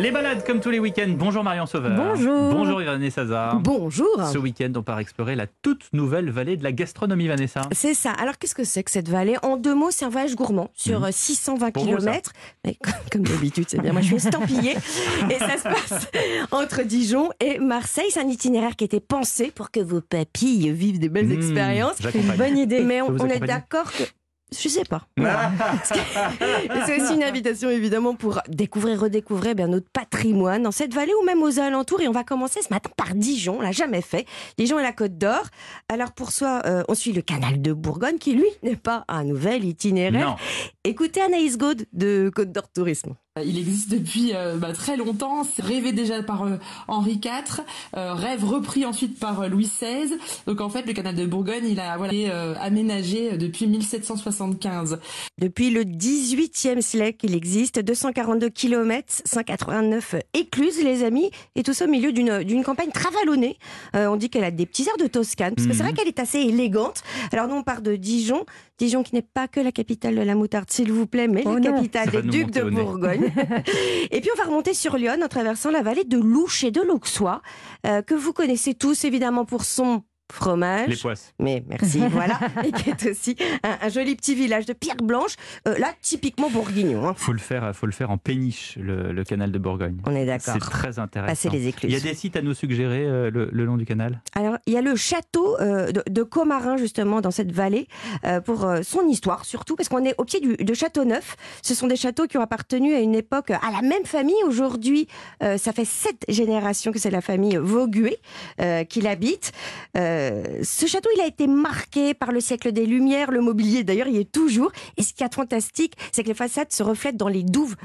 Les balades comme tous les week-ends. Bonjour Marion Sauveur. Bonjour. Bonjour Irénée Sazar. Bonjour. Ce week-end, on part explorer la toute nouvelle vallée de la gastronomie, Vanessa. C'est ça. Alors, qu'est-ce que c'est que cette vallée? En deux mots, c'est un voyage gourmand sur Mhm. 620 Pour vous, km. Mais comme, d'habitude, c'est bien. Moi, je suis estampillée. et ça se passe entre Dijon et Marseille. C'est un itinéraire qui était pensé pour que vos papilles vivent des belles Mmh, expériences. j'accompagne. Bonne idée. Mais on, on est d'accord que. Je sais pas. Voilà. C'est aussi une invitation évidemment pour découvrir, redécouvrir bien notre patrimoine dans cette vallée ou même aux alentours. Et on va commencer ce matin par Dijon, on l'a jamais fait. Dijon et la Côte d'Or. Alors pour soi, euh, on suit le canal de Bourgogne qui lui n'est pas un nouvel itinéraire. Non. Écoutez Anaïs Gaude de Côte d'Or Tourisme. Il existe depuis euh, bah, très longtemps, c'est rêvé déjà par euh, Henri IV, euh, rêve repris ensuite par euh, Louis XVI. Donc en fait, le canal de Bourgogne, il a voilà, été euh, aménagé depuis 1775. Depuis le 18e siècle, il existe 242 km, 189 écluses, les amis, et tout ça au milieu d'une campagne très vallonnée. Euh, on dit qu'elle a des petits airs de Toscane, parce que c'est Mhm. vrai qu'elle est assez élégante. Alors nous, on part de Dijon, Dijon qui n'est pas que la capitale de la moutarde, s'il vous plaît, mais Oh la non. capitale des ducs de. Bourgogne. et puis on va remonter sur Lyon en traversant la vallée de l'Ouche et de l'Auxois, euh, que vous connaissez tous évidemment pour son fromage. Les poisses. Mais merci, voilà. Et qui est aussi un, un joli petit village de pierre blanche, euh, là, typiquement bourguignon. hein. Faut le faire, faut le faire en péniche, le, le canal de Bourgogne. On est C'est d'accord. très intéressant. Passer les Il y a écluses. des sites à nous suggérer euh, le, le long du canal? Alors, il y a le château euh, de, de Comarin, justement, dans cette vallée, euh, pour euh, son histoire, surtout, parce qu'on est au pied du, de Châteauneuf. Ce sont des châteaux qui ont appartenu à une époque à la même famille. Aujourd'hui, ça fait sept générations que c'est la famille Vauguet euh, qui l'habite. Ce château, il a été marqué par le siècle des Lumières. Le mobilier, d'ailleurs, il est toujours. Et ce qui est fantastique, c'est que les façades se reflètent dans les douves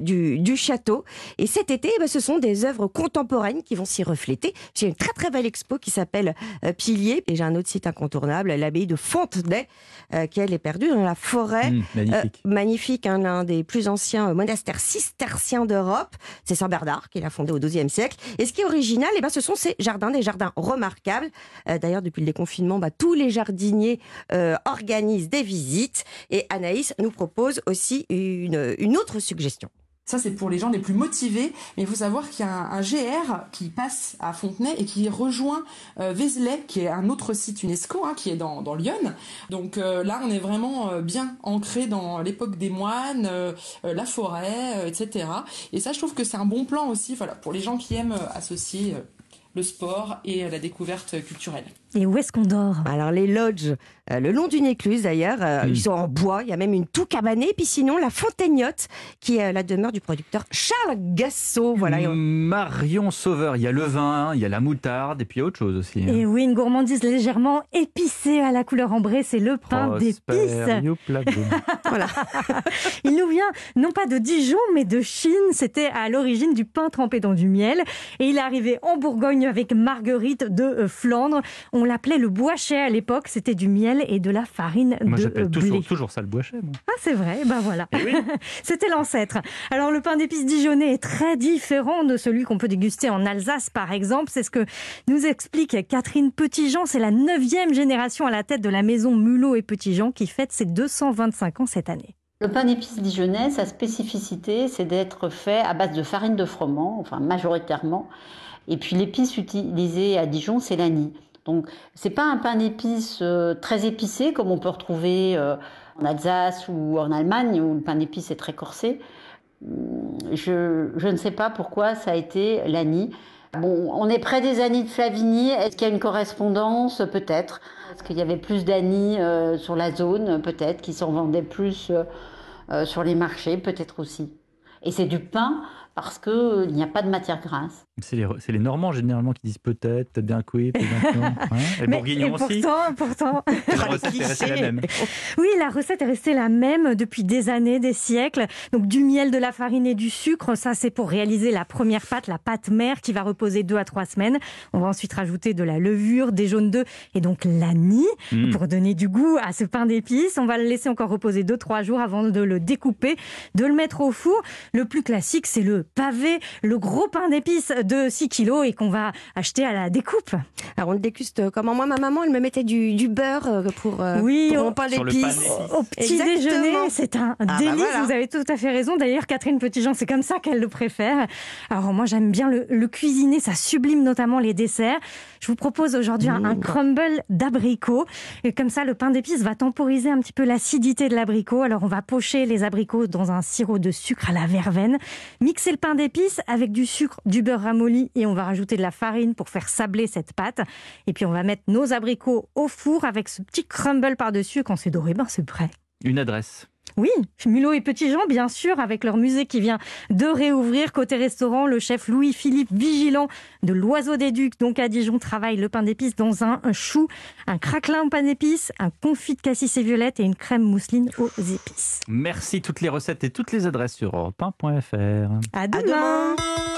du, du château. Et cet été, eh ben, ce sont des œuvres contemporaines qui vont s'y refléter. J'ai une très très belle expo qui s'appelle euh, Pilier. Et j'ai un autre site incontournable, l'abbaye de Fontenay, euh, qui elle est perdue dans la forêt. Mmh, Euh, Magnifique. magnifique, hein, l'un des plus anciens monastères cisterciens d'Europe. C'est Saint Bernard qui l'a fondé au XIIe siècle. Et ce qui est original, eh ben, ce sont ces jardins, des jardins remarquables. D'ailleurs, depuis le déconfinement, bah, tous les jardiniers euh, organisent des visites. Et Anaïs nous propose aussi une, une autre suggestion. Ça, c'est pour les gens les plus motivés. Mais il faut savoir qu'il y a un, GR qui passe à Fontenay et qui rejoint euh, Vézelay, qui est un autre site UNESCO, hein, qui est dans, dans Lyon. Donc euh, là, on est vraiment euh, bien ancré dans l'époque des moines, la forêt, etc. Et ça, je trouve que c'est un bon plan aussi voilà, pour les gens qui aiment associer le sport et la découverte culturelle. Et où est-ce qu'on dort? Alors les lodges, euh, le long d'une écluse d'ailleurs, euh, Mm. ils sont en bois, il y a même une toux cabanée, puis sinon la Fontaignotte, qui est euh, la demeure du producteur Charles Gassot. Voilà. Marion Sauveur, il y a le vin, il y a la moutarde et puis il y a autre chose aussi. hein. Et oui, une gourmandise légèrement épicée à la couleur ambrée, c'est le pain d'épices. Voilà. Il nous vient non pas de Dijon, mais de Chine. C'était à l'origine du pain trempé dans du miel. Et il est arrivé en Bourgogne avec Marguerite de euh, Flandre. On l'appelait le boichet à l'époque. C'était du miel et de la farine Moi de j'appelle blé. toujours, toujours ça le boichet. moi. Ah, c'est vrai, ben voilà. Eh oui. C'était l'ancêtre. Alors, le pain d'épices dijonnais est très différent de celui qu'on peut déguster en Alsace, par exemple. C'est ce que nous explique Catherine Petitjean. C'est la neuvième génération à la tête de la maison Mulot et Petitjean qui fête ses 225 ans cette année. Le pain d'épices dijonnais, sa spécificité, c'est d'être fait à base de farine de froment, enfin majoritairement. Et puis l'épice utilisée à Dijon, c'est l'anis. Donc c'est pas un pain d'épices euh, très épicé comme on peut retrouver euh, en Alsace ou en Allemagne où le pain d'épices est très corsé. Hum, Je, je ne sais pas pourquoi ça a été l'anis. Bon, on est près des anis de Flavigny. Est-ce qu'il y a une correspondance? Peut-être. Est-ce qu'il y avait plus d'anis euh, sur la zone? Peut-être. Qui s'en vendaient plus euh, euh, sur les marchés Peut-être aussi. Et c'est du pain parce qu'il n'y a pas de matière grasse. C'est les, c'est les Normands généralement qui disent peut-être, peut-être bien que oui, peut-être bien que non. Les Mais- Bourguignons et aussi. pourtant, pourtant, La recette est restée la même. Oui, la recette est restée la même depuis des années, des siècles. Donc du miel, de la farine et du sucre, ça c'est pour réaliser la première pâte, la pâte mère qui va reposer deux à trois semaines. On va ensuite rajouter de la levure, des jaunes d'œufs et donc l'anis Mm. pour donner du goût à ce pain d'épices. On va le laisser encore reposer deux trois jours avant de le découper, de le mettre au four. Le plus classique, c'est le pavé, le gros pain d'épices de 6 kilos et qu'on va acheter à la découpe. Alors on le déguste comment Moi, ma maman, elle me mettait du, du beurre euh, pour, euh, Oui, pour au- mon pain Sur le pain d'épices. Au petit Exactement. déjeuner, c'est un bah délice. voilà. Vous avez tout à fait raison. D'ailleurs, Catherine Petitjean, c'est comme ça qu'elle le préfère. Alors moi, j'aime bien le, le cuisiner. Ça sublime notamment les desserts. Je vous propose aujourd'hui un, un crumble d'abricot. Et comme ça, le pain d'épices va temporiser un petit peu l'acidité de l'abricot. Alors on va pocher les abricots dans un sirop de sucre à la verveine. Mixer le pain d'épices avec du sucre, du beurre ramolli et on va rajouter de la farine pour faire sabler cette pâte. Et puis on va mettre nos abricots au four avec ce petit crumble par-dessus. Et quand c'est doré, ben c'est prêt. Une adresse. Oui, Mulot et Petit Jean, bien sûr, avec leur musée qui vient de réouvrir. Côté restaurant, le chef Louis-Philippe Vigilant de l'Oiseau des Ducs, donc à Dijon, travaille le pain d'épices dans un, un chou, un craquelin au pain d'épices, un confit de cassis et violette et une crème mousseline aux épices. Merci. Toutes les recettes et toutes les adresses sur europe1.fr. À À demain. demain